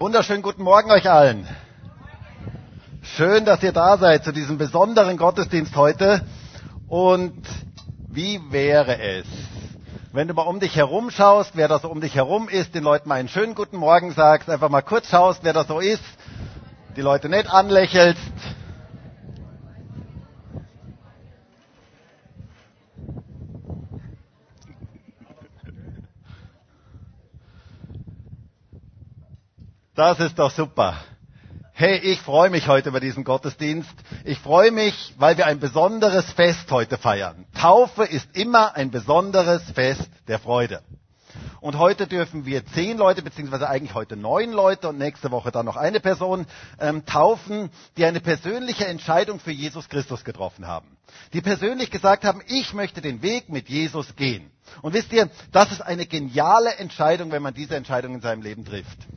Wunderschönen guten Morgen euch allen. Schön, dass ihr da seid zu diesem besonderen Gottesdienst heute. Und wie wäre es, wenn du mal um dich herum schaust, wer da so um dich herum ist, den Leuten mal einen schönen guten Morgen sagst, einfach mal kurz schaust, wer da so ist, die Leute nett anlächelst. Das ist doch super. Hey, ich freue mich heute über diesen Gottesdienst. Ich freue mich, weil wir ein besonderes Fest heute feiern. Taufe ist immer ein besonderes Fest der Freude. Und heute dürfen wir zehn Leute, beziehungsweise eigentlich heute neun Leute und nächste Woche dann noch eine Person ähm, taufen, die eine persönliche Entscheidung für Jesus Christus getroffen haben. Die persönlich gesagt haben, ich möchte den Weg mit Jesus gehen. Und wisst ihr, das ist eine geniale Entscheidung, wenn man diese Entscheidung in seinem Leben trifft.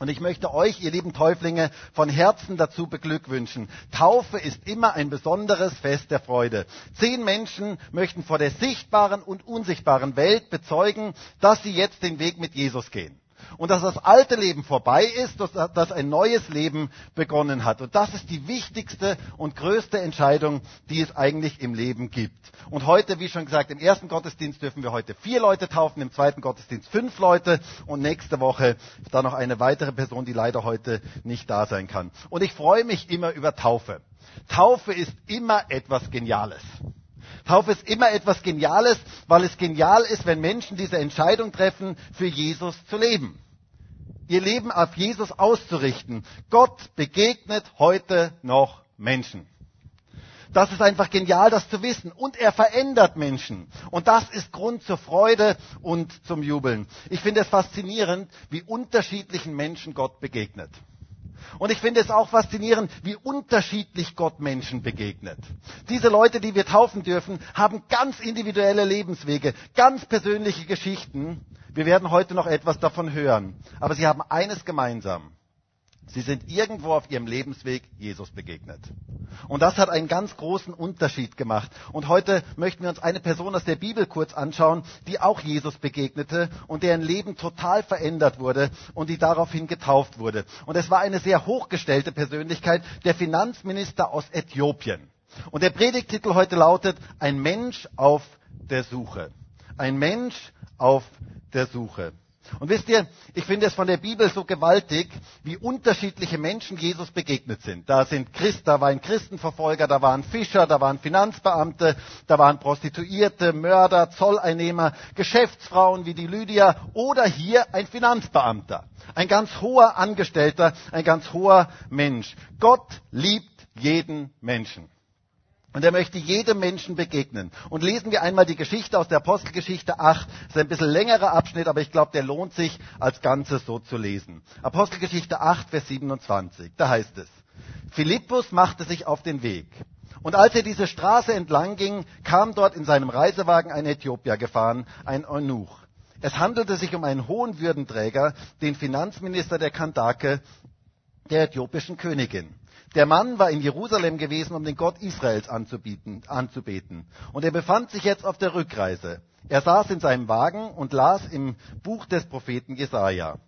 Und ich möchte euch, ihr lieben Täuflinge, von Herzen dazu beglückwünschen. Taufe ist immer ein besonderes Fest der Freude. Zehn Menschen möchten vor der sichtbaren und unsichtbaren Welt bezeugen, dass sie jetzt den Weg mit Jesus gehen und dass das alte Leben vorbei ist, dass, ein neues Leben begonnen hat. Und das ist die wichtigste und größte Entscheidung, die es eigentlich im Leben gibt. Und heute, wie schon gesagt, im ersten Gottesdienst dürfen wir heute vier Leute taufen, im zweiten Gottesdienst fünf Leute und nächste Woche dann noch eine weitere Person, die leider heute nicht da sein kann. Und ich freue mich immer über Taufe. Taufe ist immer etwas Geniales. Taufe ist immer etwas Geniales, weil es genial ist, wenn Menschen diese Entscheidung treffen, für Jesus zu leben. Ihr Leben auf Jesus auszurichten. Gott begegnet heute noch Menschen. Das ist einfach genial, das zu wissen. Und er verändert Menschen. Und das ist Grund zur Freude und zum Jubeln. Ich finde es faszinierend, wie unterschiedlichen Menschen Gott begegnet. Und ich finde es auch faszinierend, wie unterschiedlich Gott Menschen begegnet. Diese Leute, die wir taufen dürfen, haben ganz individuelle Lebenswege, ganz persönliche Geschichten. Wir werden heute noch etwas davon hören. Aber sie haben eines gemeinsam. Sie sind irgendwo auf ihrem Lebensweg Jesus begegnet. Und das hat einen ganz großen Unterschied gemacht. Und heute möchten wir uns eine Person aus der Bibel kurz anschauen, die auch Jesus begegnete und deren Leben total verändert wurde und die daraufhin getauft wurde. Und es war eine sehr hochgestellte Persönlichkeit, der Finanzminister aus Äthiopien. Und der Predigtitel heute lautet Ein Mensch auf der Suche. Ein Mensch auf der Suche. Und wisst ihr, ich finde es von der Bibel so gewaltig, wie unterschiedliche Menschen Jesus begegnet sind. Da sind Christ, da war ein Christenverfolger, da waren Fischer, da waren Finanzbeamte, da waren Prostituierte, Mörder, Zolleinnehmer, Geschäftsfrauen wie die Lydia oder hier ein Finanzbeamter. Ein ganz hoher Angestellter, ein ganz hoher Mensch. Gott liebt jeden Menschen. Und er möchte jedem Menschen begegnen. Und lesen wir einmal die Geschichte aus der Apostelgeschichte 8. Das ist ein bisschen längerer Abschnitt, aber ich glaube, der lohnt sich als Ganzes so zu lesen. Apostelgeschichte 8, Vers 27. Da heißt es, Philippus machte sich auf den Weg. Und als er diese Straße entlang ging, kam dort in seinem Reisewagen ein Äthiopier gefahren, ein Eunuch. Es handelte sich um einen hohen Würdenträger, den Finanzminister der Kandake, der äthiopischen Königin. Der Mann war in Jerusalem gewesen, um den Gott Israels anzubeten. Und er befand sich jetzt auf der Rückreise. Er saß in seinem Wagen und las im Buch des Propheten Jesaja.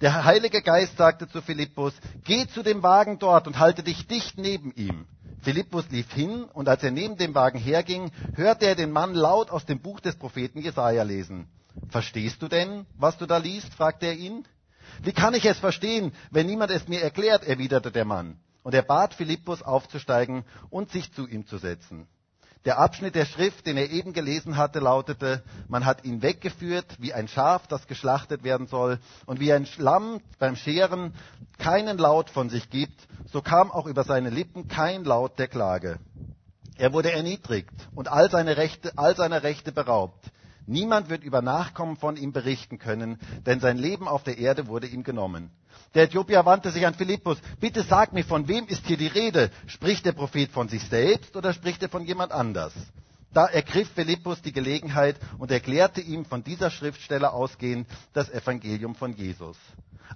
Der Heilige Geist sagte zu Philippus, geh zu dem Wagen dort und halte dich dicht neben ihm. Philippus lief hin und als er neben dem Wagen herging, hörte er den Mann laut aus dem Buch des Propheten Jesaja lesen. Verstehst du denn, was du da liest? fragte er ihn. Wie kann ich es verstehen, wenn niemand es mir erklärt? erwiderte der Mann. Und er bat Philippus aufzusteigen und sich zu ihm zu setzen. Der Abschnitt der Schrift, den er eben gelesen hatte, lautete, man hat ihn weggeführt wie ein Schaf, das geschlachtet werden soll, und wie ein Schlamm beim Scheren keinen Laut von sich gibt, so kam auch über seine Lippen kein Laut der Klage. Er wurde erniedrigt und all seine Rechte, all seiner Rechte beraubt. Niemand wird über Nachkommen von ihm berichten können, denn sein Leben auf der Erde wurde ihm genommen. Der Äthiopier wandte sich an Philippus. Bitte sag mir, von wem ist hier die Rede? Spricht der Prophet von sich selbst oder spricht er von jemand anders? Da ergriff Philippus die Gelegenheit und erklärte ihm von dieser Schriftstelle ausgehend das Evangelium von Jesus.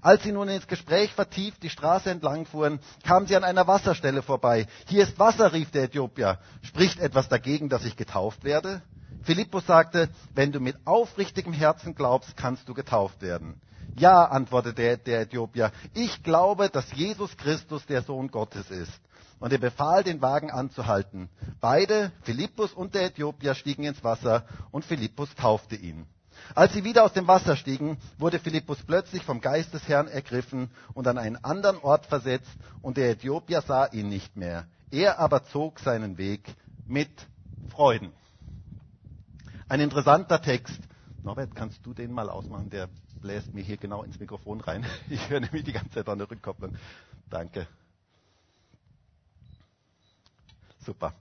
Als sie nun ins Gespräch vertieft die Straße entlang fuhren, kamen sie an einer Wasserstelle vorbei. Hier ist Wasser, rief der Äthiopier. Spricht etwas dagegen, dass ich getauft werde? Philippus sagte, wenn du mit aufrichtigem Herzen glaubst, kannst du getauft werden. Ja, antwortete der, Äthiopier, ich glaube, dass Jesus Christus der Sohn Gottes ist. Und er befahl, den Wagen anzuhalten. Beide, Philippus und der Äthiopier, stiegen ins Wasser und Philippus taufte ihn. Als sie wieder aus dem Wasser stiegen, wurde Philippus plötzlich vom Geist des Herrn ergriffen und an einen anderen Ort versetzt, und der Äthiopier sah ihn nicht mehr. Er aber zog seinen Weg mit Freuden. Ein interessanter Text. Norbert, kannst du den mal ausmachen? Der bläst mir hier genau ins Mikrofon rein. Ich höre nämlich die ganze Zeit an der Rückkopplung. Danke. Super.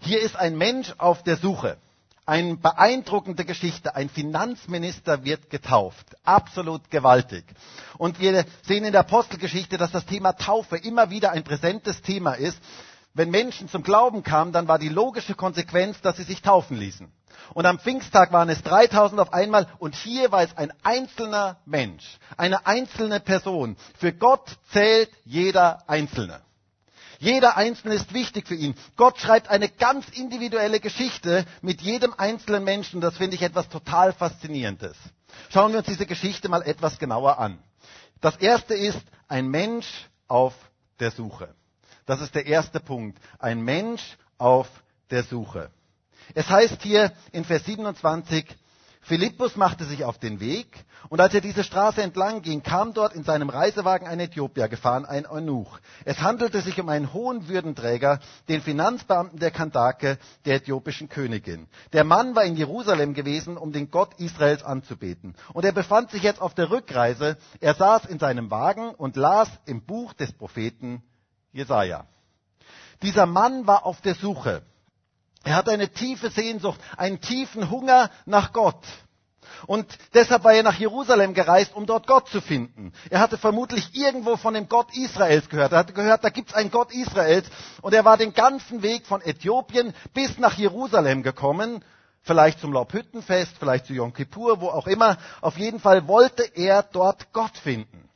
Hier ist ein Mensch auf der Suche. Eine beeindruckende Geschichte. Ein Finanzminister wird getauft. Absolut gewaltig. Und wir sehen in der Apostelgeschichte, dass das Thema Taufe immer wieder ein präsentes Thema ist. Wenn Menschen zum Glauben kamen, dann war die logische Konsequenz, dass sie sich taufen ließen. Und am Pfingsttag waren es 3000 auf einmal und hier war es ein einzelner Mensch, eine einzelne Person. Für Gott zählt jeder Einzelne. Jeder Einzelne ist wichtig für ihn. Gott schreibt eine ganz individuelle Geschichte mit jedem einzelnen Menschen. Das finde ich etwas total Faszinierendes. Schauen wir uns diese Geschichte mal etwas genauer an. Das erste ist ein Mensch auf der Suche. Das ist der erste Punkt. Ein Mensch auf der Suche. Es heißt hier in Vers 27, Philippus machte sich auf den Weg und als er diese Straße entlang ging, kam dort in seinem Reisewagen ein Äthiopier gefahren, ein Eunuch. Es handelte sich um einen hohen Würdenträger, den Finanzbeamten der Kandake, der äthiopischen Königin. Der Mann war in Jerusalem gewesen, um den Gott Israels anzubeten. Und er befand sich jetzt auf der Rückreise. Er saß in seinem Wagen und las im Buch des Propheten Jesaja. Dieser Mann war auf der Suche. Er hat eine tiefe Sehnsucht, einen tiefen Hunger nach Gott. Und deshalb war er nach Jerusalem gereist, um dort Gott zu finden. Er hatte vermutlich irgendwo von dem Gott Israels gehört. Er hatte gehört, da gibt's einen Gott Israels. Und er war den ganzen Weg von Äthiopien bis nach Jerusalem gekommen. Vielleicht zum Laubhüttenfest, vielleicht zu Yom Kippur, wo auch immer. Auf jeden Fall wollte er dort Gott finden.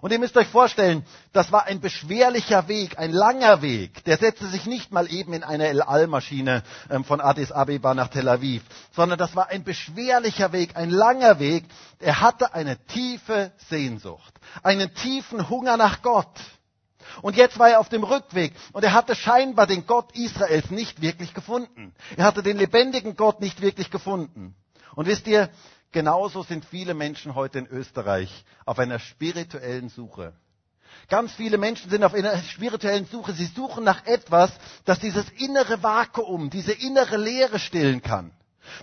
Und ihr müsst euch vorstellen, das war ein beschwerlicher Weg, ein langer Weg. Der setzte sich nicht mal eben in eine El Al-Maschine ähm, von Addis Abeba nach Tel Aviv, sondern das war ein beschwerlicher Weg, ein langer Weg. Er hatte eine tiefe Sehnsucht, einen tiefen Hunger nach Gott. Und jetzt war er auf dem Rückweg und er hatte scheinbar den Gott Israels nicht wirklich gefunden. Er hatte den lebendigen Gott nicht wirklich gefunden. Und wisst ihr, Genauso sind viele Menschen heute in Österreich auf einer spirituellen Suche. Ganz viele Menschen sind auf einer spirituellen Suche. Sie suchen nach etwas, das dieses innere Vakuum, diese innere Leere stillen kann.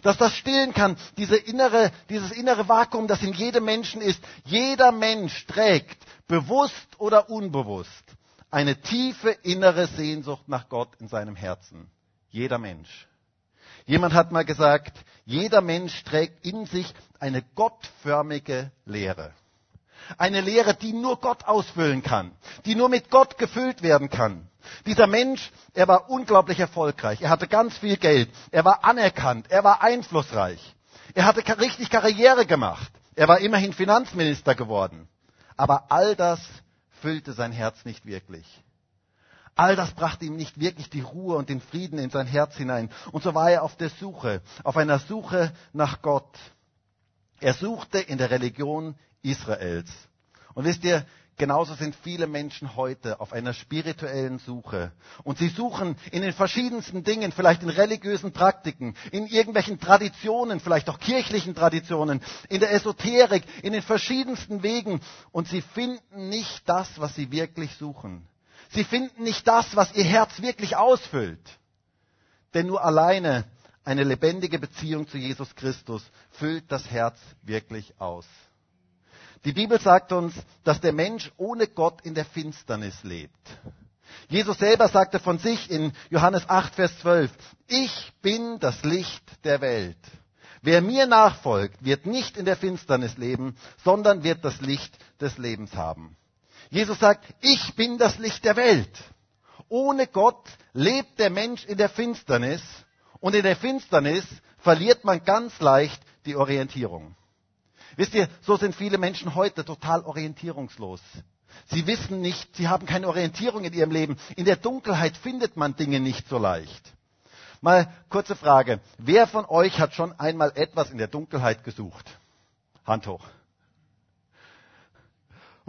Dass das stillen kann, diese innere, dieses innere Vakuum, das in jedem Menschen ist. Jeder Mensch trägt, bewusst oder unbewusst, eine tiefe innere Sehnsucht nach Gott in seinem Herzen. Jeder Mensch. Jemand hat mal gesagt, jeder Mensch trägt in sich eine gottförmige Lehre. Eine Lehre, die nur Gott ausfüllen kann, die nur mit Gott gefüllt werden kann. Dieser Mensch, er war unglaublich erfolgreich. Er hatte ganz viel Geld. Er war anerkannt. Er war einflussreich. Er hatte richtig Karriere gemacht. Er war immerhin Finanzminister geworden. Aber all das füllte sein Herz nicht wirklich. All das brachte ihm nicht wirklich die Ruhe und den Frieden in sein Herz hinein. Und so war er auf der Suche, auf einer Suche nach Gott. Er suchte in der Religion Israels. Und wisst ihr, genauso sind viele Menschen heute auf einer spirituellen Suche. Und sie suchen in den verschiedensten Dingen, vielleicht in religiösen Praktiken, in irgendwelchen Traditionen, vielleicht auch kirchlichen Traditionen, in der Esoterik, in den verschiedensten Wegen. Und sie finden nicht das, was sie wirklich suchen. Sie finden nicht das, was ihr Herz wirklich ausfüllt. Denn nur alleine eine lebendige Beziehung zu Jesus Christus füllt das Herz wirklich aus. Die Bibel sagt uns, dass der Mensch ohne Gott in der Finsternis lebt. Jesus selber sagte von sich in Johannes 8, Vers 12, ich bin das Licht der Welt. Wer mir nachfolgt, wird nicht in der Finsternis leben, sondern wird das Licht des Lebens haben. Jesus sagt, ich bin das Licht der Welt. Ohne Gott lebt der Mensch in der Finsternis und in der Finsternis verliert man ganz leicht die Orientierung. Wisst ihr, so sind viele Menschen heute total orientierungslos. Sie wissen nicht, sie haben keine Orientierung in ihrem Leben. In der Dunkelheit findet man Dinge nicht so leicht. Mal kurze Frage. Wer von euch hat schon einmal etwas in der Dunkelheit gesucht? Hand hoch.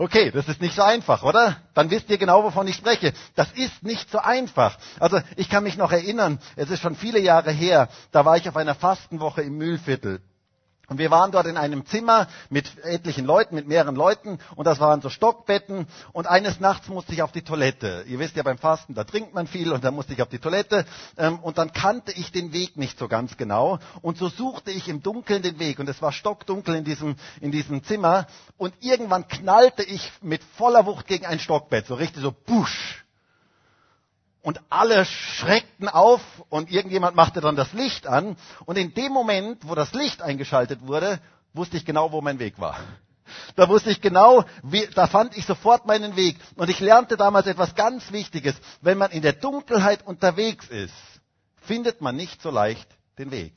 Okay, das ist nicht so einfach, oder? Dann wisst ihr genau, wovon ich spreche. Das ist nicht so einfach. Also ich kann mich noch erinnern, es ist schon viele Jahre her, da war ich auf einer Fastenwoche im Mühlviertel. Und wir waren dort in einem Zimmer mit etlichen Leuten, mit mehreren Leuten. Und das waren so Stockbetten. Und eines Nachts musste ich auf die Toilette. Ihr wisst ja beim Fasten, da trinkt man viel und da musste ich auf die Toilette. Ähm, und dann kannte ich den Weg nicht so ganz genau. Und so suchte ich im Dunkeln den Weg. Und es war stockdunkel in diesem, in diesem Zimmer. Und irgendwann knallte ich mit voller Wucht gegen ein Stockbett. So richtig so busch. Und alle schreckten auf und irgendjemand machte dann das Licht an. Und in dem Moment, wo das Licht eingeschaltet wurde, wusste ich genau, wo mein Weg war. Da wusste ich genau, wie, da fand ich sofort meinen Weg. Und ich lernte damals etwas ganz Wichtiges. Wenn man in der Dunkelheit unterwegs ist, findet man nicht so leicht den Weg.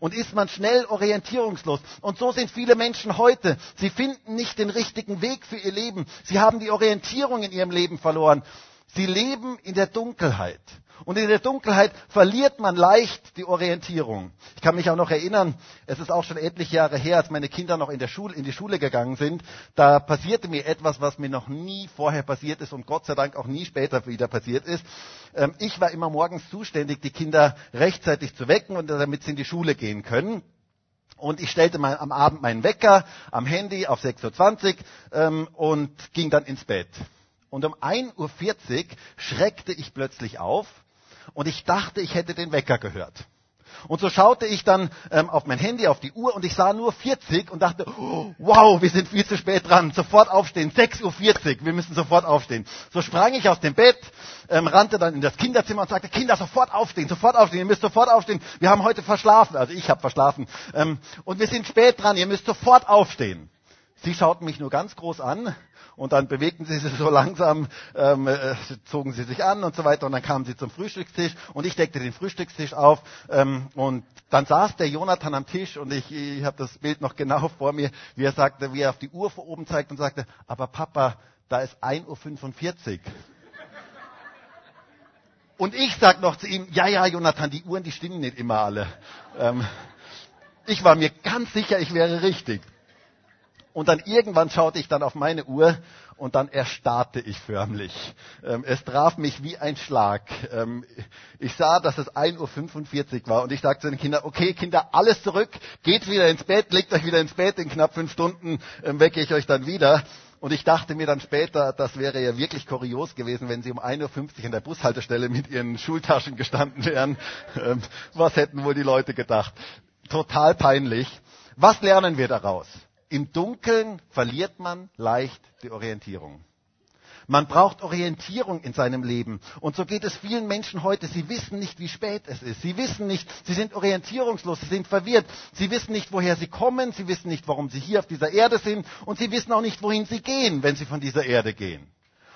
Und ist man schnell orientierungslos. Und so sind viele Menschen heute. Sie finden nicht den richtigen Weg für ihr Leben. Sie haben die Orientierung in ihrem Leben verloren. Sie leben in der Dunkelheit. Und in der Dunkelheit verliert man leicht die Orientierung. Ich kann mich auch noch erinnern, es ist auch schon etliche Jahre her, als meine Kinder noch in, der Schule, in die Schule gegangen sind. Da passierte mir etwas, was mir noch nie vorher passiert ist und Gott sei Dank auch nie später wieder passiert ist. Ähm, ich war immer morgens zuständig, die Kinder rechtzeitig zu wecken und damit sie in die Schule gehen können. Und ich stellte mal am Abend meinen Wecker am Handy auf 6.20 Uhr ähm, und ging dann ins Bett. Und um 1.40 Uhr schreckte ich plötzlich auf und ich dachte, ich hätte den Wecker gehört. Und so schaute ich dann ähm, auf mein Handy, auf die Uhr und ich sah nur 40 und dachte, oh, wow, wir sind viel zu spät dran. Sofort aufstehen, 6.40 Uhr, wir müssen sofort aufstehen. So sprang ich aus dem Bett, ähm, rannte dann in das Kinderzimmer und sagte, Kinder, sofort aufstehen, sofort aufstehen, ihr müsst sofort aufstehen. Wir haben heute verschlafen, also ich habe verschlafen. Ähm, und wir sind spät dran, ihr müsst sofort aufstehen. Sie schauten mich nur ganz groß an und dann bewegten sie sich so langsam, ähm, äh, zogen sie sich an und so weiter und dann kamen sie zum Frühstückstisch und ich deckte den Frühstückstisch auf ähm, und dann saß der Jonathan am Tisch und ich, ich habe das Bild noch genau vor mir, wie er sagte, wie er auf die Uhr vor oben zeigt und sagte, aber Papa, da ist 1.45 Uhr. Und ich sag noch zu ihm, ja, ja, Jonathan, die Uhren, die stimmen nicht immer alle. Ähm, ich war mir ganz sicher, ich wäre richtig. Und dann irgendwann schaute ich dann auf meine Uhr und dann erstarrte ich förmlich. Ähm, es traf mich wie ein Schlag. Ähm, ich sah, dass es 1.45 Uhr war und ich sagte zu den Kindern, okay Kinder, alles zurück, geht wieder ins Bett, legt euch wieder ins Bett, in knapp fünf Stunden ähm, wecke ich euch dann wieder. Und ich dachte mir dann später, das wäre ja wirklich kurios gewesen, wenn sie um 1.50 Uhr in der Bushaltestelle mit ihren Schultaschen gestanden wären. Was hätten wohl die Leute gedacht? Total peinlich. Was lernen wir daraus? Im Dunkeln verliert man leicht die Orientierung. Man braucht Orientierung in seinem Leben. Und so geht es vielen Menschen heute. Sie wissen nicht, wie spät es ist. Sie wissen nicht, sie sind orientierungslos, sie sind verwirrt. Sie wissen nicht, woher sie kommen. Sie wissen nicht, warum sie hier auf dieser Erde sind. Und sie wissen auch nicht, wohin sie gehen, wenn sie von dieser Erde gehen.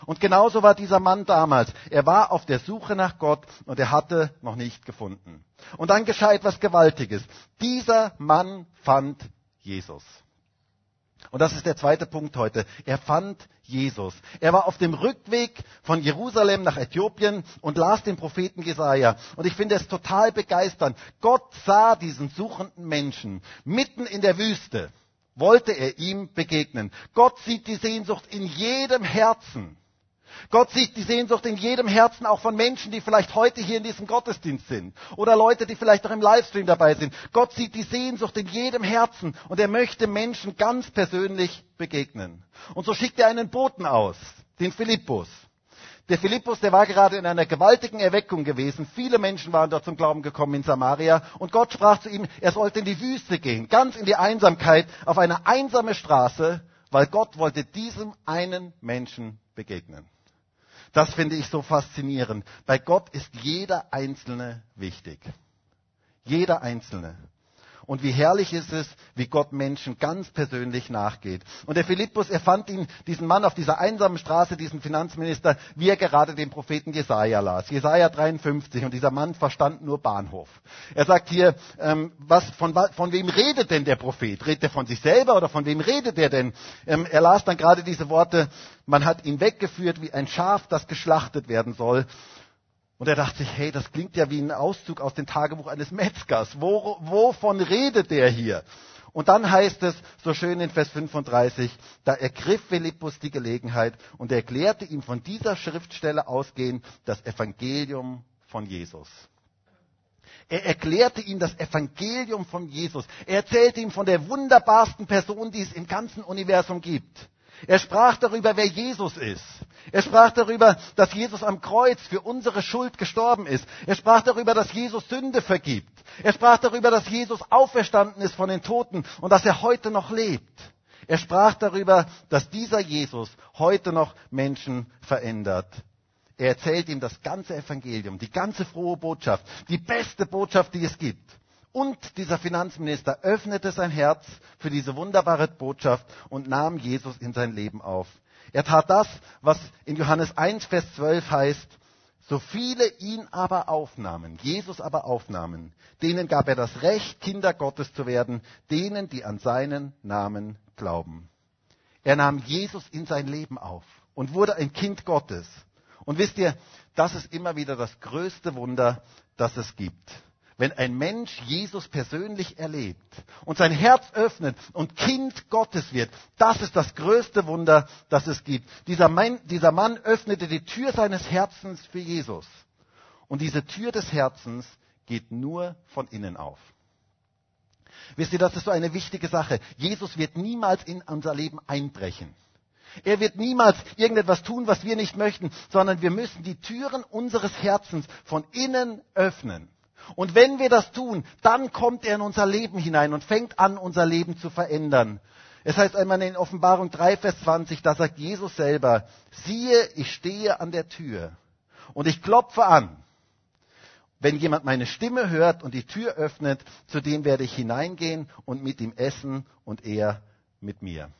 Und genauso war dieser Mann damals. Er war auf der Suche nach Gott und er hatte noch nicht gefunden. Und dann geschah etwas Gewaltiges. Dieser Mann fand Jesus. Und das ist der zweite Punkt heute. Er fand Jesus. Er war auf dem Rückweg von Jerusalem nach Äthiopien und las den Propheten Jesaja. Und ich finde es total begeisternd. Gott sah diesen suchenden Menschen mitten in der Wüste. Wollte er ihm begegnen. Gott sieht die Sehnsucht in jedem Herzen. Gott sieht die Sehnsucht in jedem Herzen, auch von Menschen, die vielleicht heute hier in diesem Gottesdienst sind oder Leute, die vielleicht auch im Livestream dabei sind. Gott sieht die Sehnsucht in jedem Herzen und er möchte Menschen ganz persönlich begegnen. Und so schickt er einen Boten aus, den Philippus. Der Philippus, der war gerade in einer gewaltigen Erweckung gewesen. Viele Menschen waren dort zum Glauben gekommen in Samaria. Und Gott sprach zu ihm, er sollte in die Wüste gehen, ganz in die Einsamkeit, auf eine einsame Straße, weil Gott wollte diesem einen Menschen begegnen. Das finde ich so faszinierend. Bei Gott ist jeder Einzelne wichtig. Jeder Einzelne. Und wie herrlich ist es, wie Gott Menschen ganz persönlich nachgeht. Und der Philippus, er fand ihn, diesen Mann auf dieser einsamen Straße, diesen Finanzminister, wie er gerade den Propheten Jesaja las. Jesaja 53. Und dieser Mann verstand nur Bahnhof. Er sagt hier, ähm, was, von, von wem redet denn der Prophet? Redet er von sich selber oder von wem redet er denn? Ähm, er las dann gerade diese Worte, man hat ihn weggeführt wie ein Schaf, das geschlachtet werden soll. Und er dachte sich, hey, das klingt ja wie ein Auszug aus dem Tagebuch eines Metzgers. Wo, wovon redet der hier? Und dann heißt es so schön in Vers 35, da ergriff Philippus die Gelegenheit und erklärte ihm von dieser Schriftstelle ausgehend das Evangelium von Jesus. Er erklärte ihm das Evangelium von Jesus. Er erzählte ihm von der wunderbarsten Person, die es im ganzen Universum gibt. Er sprach darüber, wer Jesus ist. Er sprach darüber, dass Jesus am Kreuz für unsere Schuld gestorben ist. Er sprach darüber, dass Jesus Sünde vergibt. Er sprach darüber, dass Jesus auferstanden ist von den Toten und dass er heute noch lebt. Er sprach darüber, dass dieser Jesus heute noch Menschen verändert. Er erzählt ihm das ganze Evangelium, die ganze frohe Botschaft, die beste Botschaft, die es gibt. Und dieser Finanzminister öffnete sein Herz für diese wunderbare Botschaft und nahm Jesus in sein Leben auf. Er tat das, was in Johannes 1, Vers 12 heißt, so viele ihn aber aufnahmen, Jesus aber aufnahmen, denen gab er das Recht, Kinder Gottes zu werden, denen, die an seinen Namen glauben. Er nahm Jesus in sein Leben auf und wurde ein Kind Gottes. Und wisst ihr, das ist immer wieder das größte Wunder, das es gibt wenn ein Mensch Jesus persönlich erlebt und sein Herz öffnet und Kind Gottes wird, das ist das größte Wunder, das es gibt. Dieser Mann, dieser Mann öffnete die Tür seines Herzens für Jesus. Und diese Tür des Herzens geht nur von innen auf. Wisst ihr, das ist so eine wichtige Sache. Jesus wird niemals in unser Leben einbrechen. Er wird niemals irgendetwas tun, was wir nicht möchten, sondern wir müssen die Türen unseres Herzens von innen öffnen. Und wenn wir das tun, dann kommt er in unser Leben hinein und fängt an, unser Leben zu verändern. Es heißt einmal in Offenbarung 3, Vers 20, da sagt Jesus selber, siehe, ich stehe an der Tür und ich klopfe an. Wenn jemand meine Stimme hört und die Tür öffnet, zu dem werde ich hineingehen und mit ihm essen und er mit mir.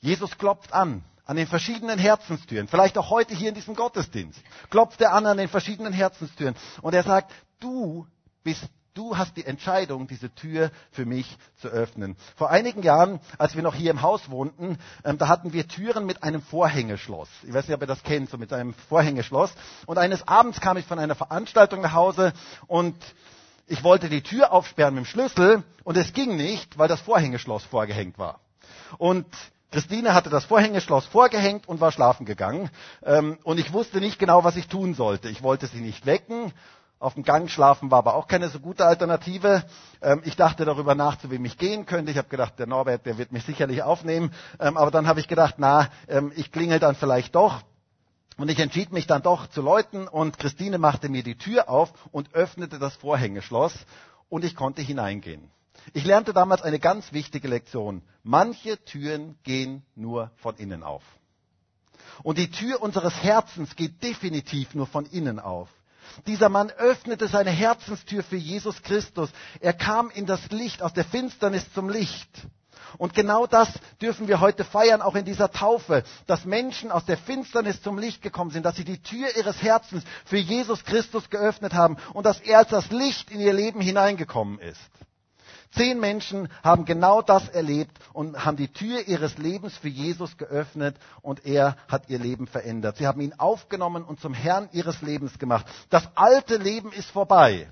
Jesus klopft an an den verschiedenen Herzenstüren, vielleicht auch heute hier in diesem Gottesdienst, klopft er an an den verschiedenen Herzenstüren und er sagt, du bist Du hast die Entscheidung, diese Tür für mich zu öffnen. Vor einigen Jahren, als wir noch hier im Haus wohnten, ähm, da hatten wir Türen mit einem Vorhängeschloss. Ich weiß nicht, ob ihr das kennt, so mit einem Vorhängeschloss. Und eines Abends kam ich von einer Veranstaltung nach Hause und ich wollte die Tür aufsperren mit dem Schlüssel und es ging nicht, weil das Vorhängeschloss vorgehängt war. Und Christine hatte das Vorhängeschloss vorgehängt und war schlafen gegangen. Ähm, und ich wusste nicht genau, was ich tun sollte. Ich wollte sie nicht wecken. Auf dem Gang schlafen war aber auch keine so gute Alternative. Ähm, ich dachte darüber nach, zu wem ich gehen könnte. Ich habe gedacht, der Norbert, der wird mich sicherlich aufnehmen. Ähm, aber dann habe ich gedacht, na, ich klingel dann vielleicht doch. Und ich entschied mich dann doch zu läuten und Christine machte mir die Tür auf und öffnete das Vorhängeschloss und ich konnte hineingehen. Ich lernte damals eine ganz wichtige Lektion. Manche Türen gehen nur von innen auf. Und die Tür unseres Herzens geht definitiv nur von innen auf. Dieser Mann öffnete seine Herzenstür für Jesus Christus. Er kam in das Licht, aus der Finsternis zum Licht. Und genau das dürfen wir heute feiern, auch in dieser Taufe, dass Menschen aus der Finsternis zum Licht gekommen sind, dass sie die Tür ihres Herzens für Jesus Christus geöffnet haben und dass er als das Licht in ihr Leben hineingekommen ist. Zehn Menschen haben genau das erlebt und haben die Tür ihres Lebens für Jesus geöffnet und er hat ihr Leben verändert. Sie haben ihn aufgenommen und zum Herrn ihres Lebens gemacht. Das alte Leben ist vorbei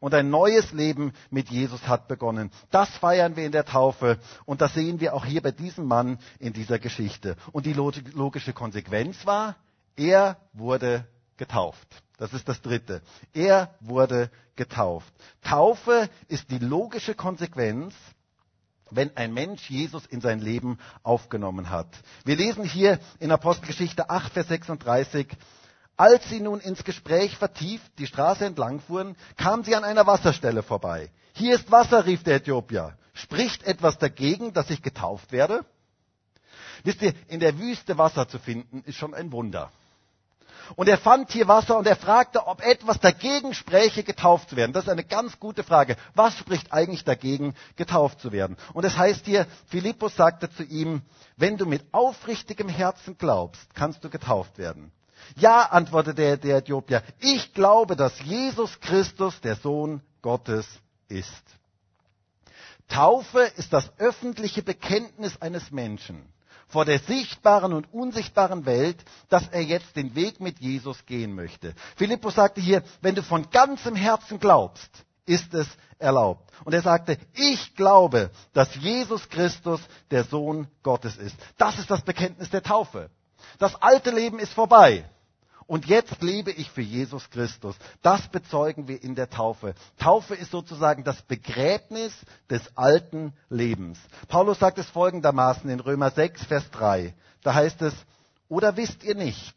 und ein neues Leben mit Jesus hat begonnen. Das feiern wir in der Taufe und das sehen wir auch hier bei diesem Mann in dieser Geschichte. Und die logische Konsequenz war, er wurde getauft. Das ist das Dritte. Er wurde getauft. Taufe ist die logische Konsequenz, wenn ein Mensch Jesus in sein Leben aufgenommen hat. Wir lesen hier in Apostelgeschichte 8, Vers 36, als sie nun ins Gespräch vertieft die Straße entlang fuhren, kamen sie an einer Wasserstelle vorbei. Hier ist Wasser, rief der Äthiopier. Spricht etwas dagegen, dass ich getauft werde? Wisst ihr, in der Wüste Wasser zu finden, ist schon ein Wunder. Und er fand hier Wasser und er fragte, ob etwas dagegen spräche, getauft zu werden. Das ist eine ganz gute Frage. Was spricht eigentlich dagegen, getauft zu werden? Und es heißt hier, Philippus sagte zu ihm, wenn du mit aufrichtigem Herzen glaubst, kannst du getauft werden. Ja, antwortete der, der Äthiopier, ich glaube, dass Jesus Christus der Sohn Gottes ist. Taufe ist das öffentliche Bekenntnis eines Menschen vor der sichtbaren und unsichtbaren Welt, dass er jetzt den Weg mit Jesus gehen möchte. Philippus sagte hier, wenn du von ganzem Herzen glaubst, ist es erlaubt. Und er sagte, ich glaube, dass Jesus Christus der Sohn Gottes ist. Das ist das Bekenntnis der Taufe. Das alte Leben ist vorbei. Und jetzt lebe ich für Jesus Christus. Das bezeugen wir in der Taufe. Taufe ist sozusagen das Begräbnis des alten Lebens. Paulus sagt es folgendermaßen in Römer 6, Vers 3. Da heißt es, oder wisst ihr nicht,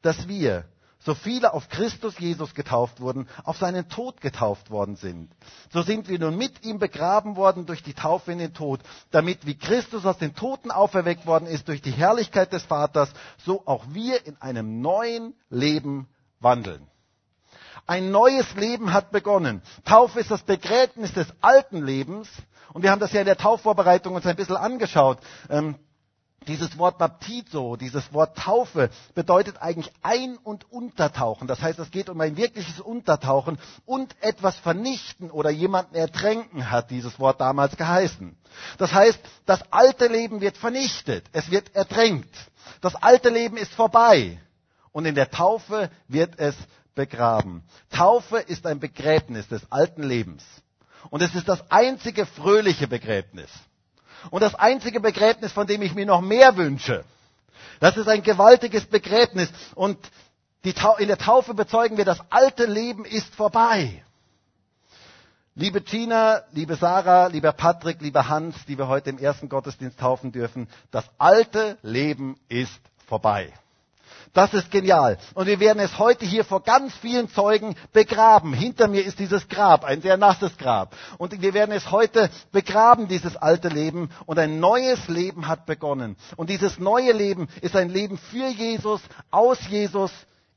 dass wir, so viele auf Christus Jesus getauft wurden, auf seinen Tod getauft worden sind. So sind wir nun mit ihm begraben worden durch die Taufe in den Tod, damit wie Christus aus den Toten auferweckt worden ist durch die Herrlichkeit des Vaters, so auch wir in einem neuen Leben wandeln. Ein neues Leben hat begonnen. Taufe ist das Begräbnis des alten Lebens. Und wir haben das ja in der Taufvorbereitung uns ein bisschen angeschaut. Ähm, dieses Wort Baptizo, dieses Wort Taufe bedeutet eigentlich ein- und untertauchen. Das heißt, es geht um ein wirkliches Untertauchen und etwas vernichten oder jemanden ertränken, hat dieses Wort damals geheißen. Das heißt, das alte Leben wird vernichtet, es wird ertränkt. Das alte Leben ist vorbei und in der Taufe wird es begraben. Taufe ist ein Begräbnis des alten Lebens. Und es ist das einzige fröhliche Begräbnis. Und das einzige Begräbnis, von dem ich mir noch mehr wünsche, das ist ein gewaltiges Begräbnis. Und in der Taufe bezeugen wir, das alte Leben ist vorbei. Liebe Gina, liebe Sarah, lieber Patrick, lieber Hans, die wir heute im ersten Gottesdienst taufen dürfen, das alte Leben ist vorbei. Das ist genial. Und wir werden es heute hier vor ganz vielen Zeugen begraben. Hinter mir ist dieses Grab, ein sehr nasses Grab. Und wir werden es heute begraben, dieses alte Leben. Und ein neues Leben hat begonnen. Und dieses neue Leben ist ein Leben für Jesus, aus Jesus,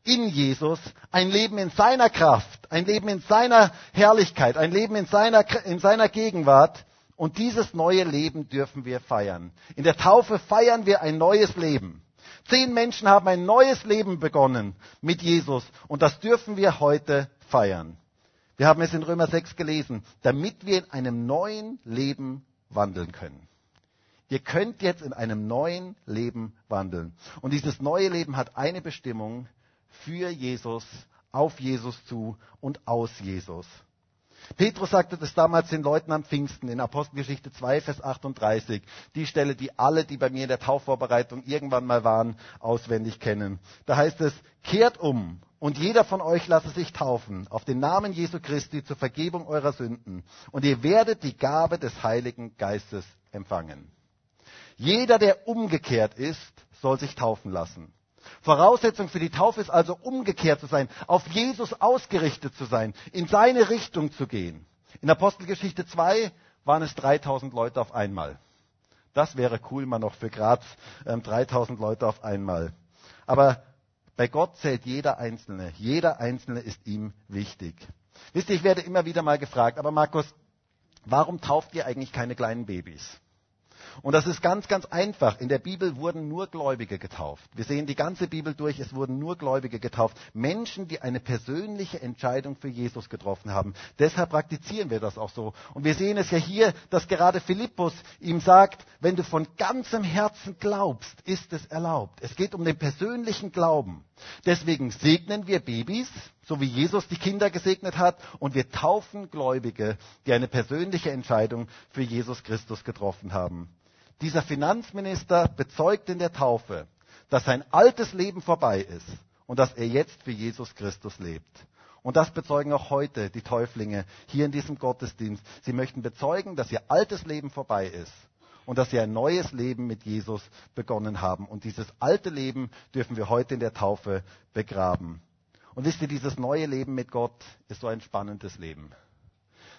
in Jesus, ein Leben in seiner Kraft, ein Leben in seiner Herrlichkeit, ein Leben in seiner, in seiner Gegenwart. Und dieses neue Leben dürfen wir feiern. In der Taufe feiern wir ein neues Leben. Zehn Menschen haben ein neues Leben begonnen mit Jesus und das dürfen wir heute feiern. Wir haben es in Römer 6 gelesen, damit wir in einem neuen Leben wandeln können. Ihr könnt jetzt in einem neuen Leben wandeln. Und dieses neue Leben hat eine Bestimmung für Jesus, auf Jesus zu und aus Jesus. Petrus sagte das damals den Leuten am Pfingsten in Apostelgeschichte 2, Vers 38. Die Stelle, die alle, die bei mir in der Taufvorbereitung irgendwann mal waren, auswendig kennen. Da heißt es, kehrt um und jeder von euch lasse sich taufen auf den Namen Jesu Christi zur Vergebung eurer Sünden und ihr werdet die Gabe des Heiligen Geistes empfangen. Jeder, der umgekehrt ist, soll sich taufen lassen. Voraussetzung für die Taufe ist also umgekehrt zu sein, auf Jesus ausgerichtet zu sein, in seine Richtung zu gehen. In Apostelgeschichte 2 waren es 3000 Leute auf einmal. Das wäre cool mal noch für Graz, ähm, 3000 Leute auf einmal. Aber bei Gott zählt jeder Einzelne. Jeder Einzelne ist ihm wichtig. Wisst ihr, ich werde immer wieder mal gefragt, aber Markus, warum tauft ihr eigentlich keine kleinen Babys? Und das ist ganz, ganz einfach. In der Bibel wurden nur Gläubige getauft. Wir sehen die ganze Bibel durch, es wurden nur Gläubige getauft. Menschen, die eine persönliche Entscheidung für Jesus getroffen haben. Deshalb praktizieren wir das auch so. Und wir sehen es ja hier, dass gerade Philippus ihm sagt, wenn du von ganzem Herzen glaubst, ist es erlaubt. Es geht um den persönlichen Glauben. Deswegen segnen wir Babys, so wie Jesus die Kinder gesegnet hat, und wir taufen Gläubige, die eine persönliche Entscheidung für Jesus Christus getroffen haben. Dieser Finanzminister bezeugt in der Taufe, dass sein altes Leben vorbei ist und dass er jetzt für Jesus Christus lebt. Und das bezeugen auch heute die Täuflinge hier in diesem Gottesdienst. Sie möchten bezeugen, dass ihr altes Leben vorbei ist und dass sie ein neues Leben mit Jesus begonnen haben. Und dieses alte Leben dürfen wir heute in der Taufe begraben. Und wisst ihr, dieses neue Leben mit Gott ist so ein spannendes Leben.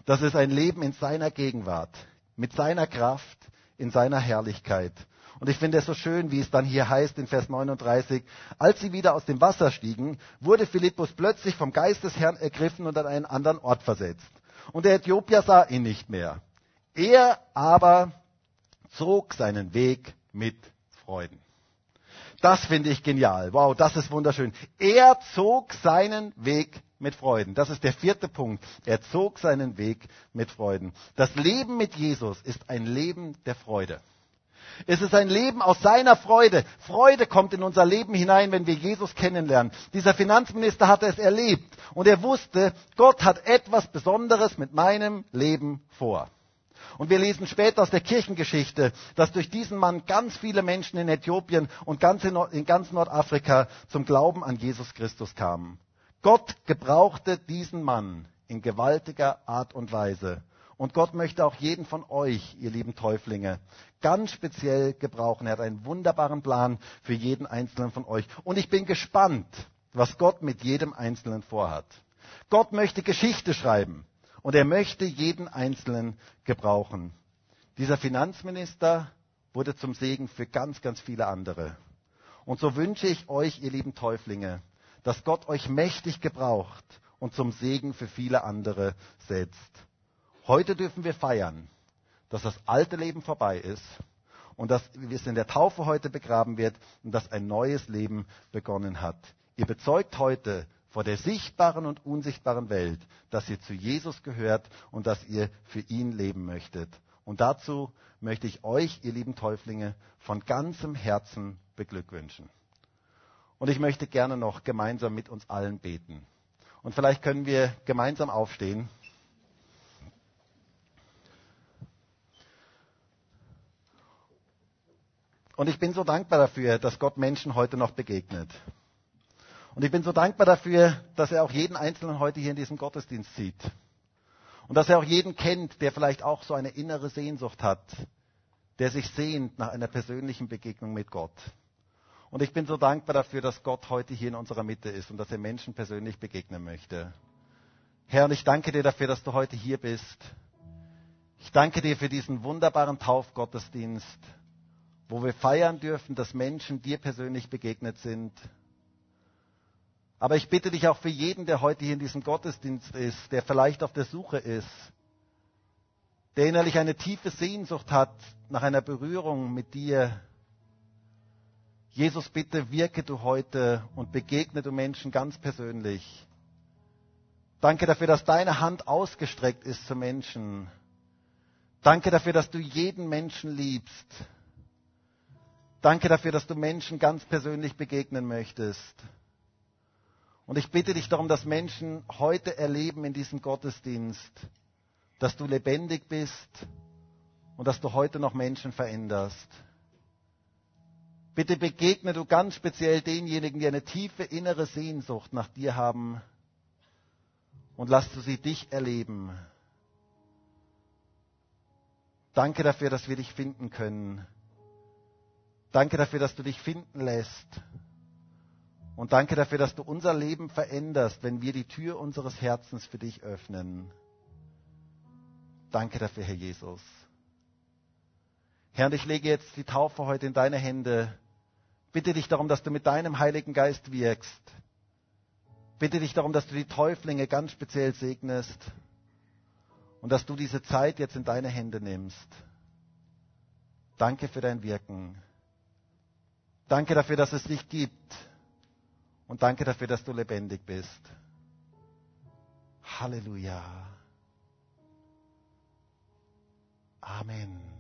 Das ist ein Leben in seiner Gegenwart, mit seiner Kraft, in seiner Herrlichkeit. Und ich finde es so schön, wie es dann hier heißt in Vers 39, als sie wieder aus dem Wasser stiegen, wurde Philippus plötzlich vom Geist des Herrn ergriffen und an einen anderen Ort versetzt. Und der Äthiopier sah ihn nicht mehr. Er aber zog seinen Weg mit Freuden. Das finde ich genial. Wow, das ist wunderschön. Er zog seinen Weg mit Freuden. Das ist der vierte Punkt. Er zog seinen Weg mit Freuden. Das Leben mit Jesus ist ein Leben der Freude. Es ist ein Leben aus seiner Freude. Freude kommt in unser Leben hinein, wenn wir Jesus kennenlernen. Dieser Finanzminister hatte es erlebt und er wusste, Gott hat etwas Besonderes mit meinem Leben vor. Und wir lesen später aus der Kirchengeschichte, dass durch diesen Mann ganz viele Menschen in Äthiopien und ganz in, in ganz Nordafrika zum Glauben an Jesus Christus kamen. Gott gebrauchte diesen Mann in gewaltiger Art und Weise. Und Gott möchte auch jeden von euch, ihr lieben Täuflinge, ganz speziell gebrauchen. Er hat einen wunderbaren Plan für jeden Einzelnen von euch. Und ich bin gespannt, was Gott mit jedem Einzelnen vorhat. Gott möchte Geschichte schreiben und er möchte jeden Einzelnen gebrauchen. Dieser Finanzminister wurde zum Segen für ganz, ganz viele andere. Und so wünsche ich euch, ihr lieben Täuflinge, dass Gott euch mächtig gebraucht und zum Segen für viele andere setzt. Heute dürfen wir feiern, dass das alte Leben vorbei ist und dass es in der Taufe heute begraben wird und dass ein neues Leben begonnen hat. Ihr bezeugt heute vor der sichtbaren und unsichtbaren Welt, dass ihr zu Jesus gehört und dass ihr für ihn leben möchtet. Und dazu möchte ich euch, ihr lieben Täuflinge, von ganzem Herzen beglückwünschen. Und ich möchte gerne noch gemeinsam mit uns allen beten. Und vielleicht können wir gemeinsam aufstehen. Und ich bin so dankbar dafür, dass Gott Menschen heute noch begegnet. Und ich bin so dankbar dafür, dass er auch jeden Einzelnen heute hier in diesem Gottesdienst sieht. Und dass er auch jeden kennt, der vielleicht auch so eine innere Sehnsucht hat, der sich sehnt nach einer persönlichen Begegnung mit Gott. Und ich bin so dankbar dafür, dass Gott heute hier in unserer Mitte ist und dass er Menschen persönlich begegnen möchte. Herr, und ich danke dir dafür, dass du heute hier bist. Ich danke dir für diesen wunderbaren Taufgottesdienst wo wir feiern dürfen, dass Menschen dir persönlich begegnet sind. Aber ich bitte dich auch für jeden, der heute hier in diesem Gottesdienst ist, der vielleicht auf der Suche ist, der innerlich eine tiefe Sehnsucht hat nach einer Berührung mit dir. Jesus, bitte wirke du heute und begegne du Menschen ganz persönlich. Danke dafür, dass deine Hand ausgestreckt ist zu Menschen. Danke dafür, dass du jeden Menschen liebst. Danke dafür, dass du Menschen ganz persönlich begegnen möchtest. Und ich bitte dich darum, dass Menschen heute erleben in diesem Gottesdienst, dass du lebendig bist und dass du heute noch Menschen veränderst. Bitte begegne du ganz speziell denjenigen, die eine tiefe innere Sehnsucht nach dir haben und lass du sie dich erleben. Danke dafür, dass wir dich finden können. Danke dafür, dass du dich finden lässt. Und danke dafür, dass du unser Leben veränderst, wenn wir die Tür unseres Herzens für dich öffnen. Danke dafür, Herr Jesus. Herr, und ich lege jetzt die Taufe heute in deine Hände. Bitte dich darum, dass du mit deinem Heiligen Geist wirkst. Bitte dich darum, dass du die Täuflinge ganz speziell segnest und dass du diese Zeit jetzt in deine Hände nimmst. Danke für dein Wirken. Danke dafür, dass es dich gibt. Und danke dafür, dass du lebendig bist. Halleluja. Amen.